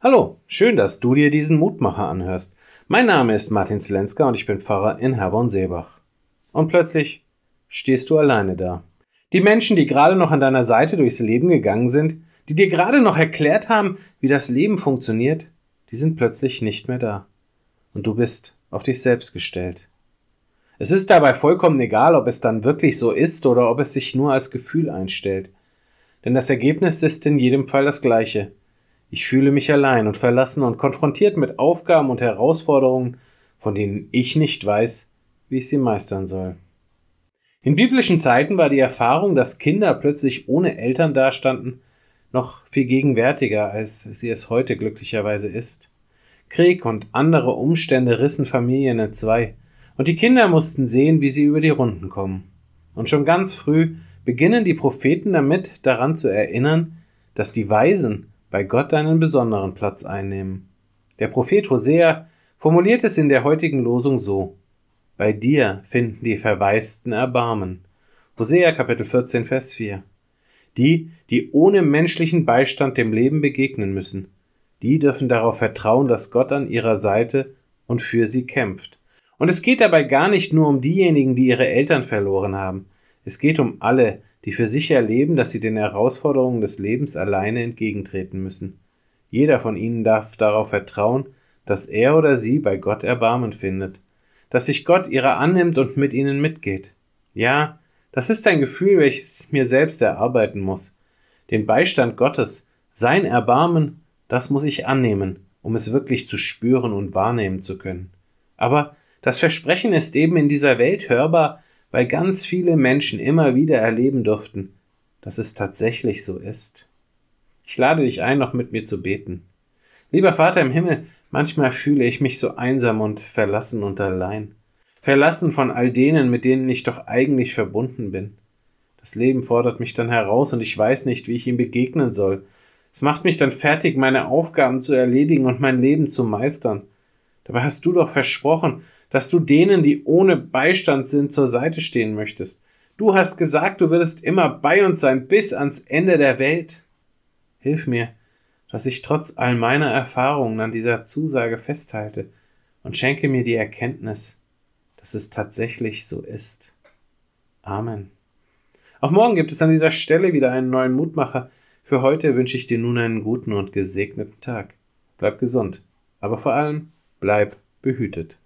Hallo, schön, dass du dir diesen Mutmacher anhörst. Mein Name ist Martin Slenska und ich bin Pfarrer in Herborn-Seebach. Und plötzlich stehst du alleine da. Die Menschen, die gerade noch an deiner Seite durchs Leben gegangen sind, die dir gerade noch erklärt haben, wie das Leben funktioniert, die sind plötzlich nicht mehr da. Und du bist auf dich selbst gestellt. Es ist dabei vollkommen egal, ob es dann wirklich so ist oder ob es sich nur als Gefühl einstellt. Denn das Ergebnis ist in jedem Fall das gleiche. Ich fühle mich allein und verlassen und konfrontiert mit Aufgaben und Herausforderungen, von denen ich nicht weiß, wie ich sie meistern soll. In biblischen Zeiten war die Erfahrung, dass Kinder plötzlich ohne Eltern dastanden, noch viel gegenwärtiger, als sie es heute glücklicherweise ist. Krieg und andere Umstände rissen Familien in zwei, und die Kinder mussten sehen, wie sie über die Runden kommen. Und schon ganz früh beginnen die Propheten damit daran zu erinnern, dass die Weisen bei Gott einen besonderen Platz einnehmen. Der Prophet Hosea formuliert es in der heutigen Losung so: Bei dir finden die Verwaisten Erbarmen. Hosea Kapitel 14, Vers 4. Die, die ohne menschlichen Beistand dem Leben begegnen müssen, die dürfen darauf vertrauen, dass Gott an ihrer Seite und für sie kämpft. Und es geht dabei gar nicht nur um diejenigen, die ihre Eltern verloren haben. Es geht um alle, die für sich erleben, dass sie den Herausforderungen des Lebens alleine entgegentreten müssen. Jeder von ihnen darf darauf vertrauen, dass er oder sie bei Gott Erbarmen findet, dass sich Gott ihrer annimmt und mit ihnen mitgeht. Ja, das ist ein Gefühl, welches ich mir selbst erarbeiten muss. Den Beistand Gottes, sein Erbarmen, das muss ich annehmen, um es wirklich zu spüren und wahrnehmen zu können. Aber das Versprechen ist eben in dieser Welt hörbar, weil ganz viele Menschen immer wieder erleben durften, dass es tatsächlich so ist. Ich lade dich ein, noch mit mir zu beten. Lieber Vater im Himmel, manchmal fühle ich mich so einsam und verlassen und allein. Verlassen von all denen, mit denen ich doch eigentlich verbunden bin. Das Leben fordert mich dann heraus und ich weiß nicht, wie ich ihm begegnen soll. Es macht mich dann fertig, meine Aufgaben zu erledigen und mein Leben zu meistern. Dabei hast du doch versprochen, dass du denen, die ohne Beistand sind, zur Seite stehen möchtest. Du hast gesagt, du würdest immer bei uns sein bis ans Ende der Welt. Hilf mir, dass ich trotz all meiner Erfahrungen an dieser Zusage festhalte und schenke mir die Erkenntnis, dass es tatsächlich so ist. Amen. Auch morgen gibt es an dieser Stelle wieder einen neuen Mutmacher. Für heute wünsche ich dir nun einen guten und gesegneten Tag. Bleib gesund, aber vor allem bleib behütet.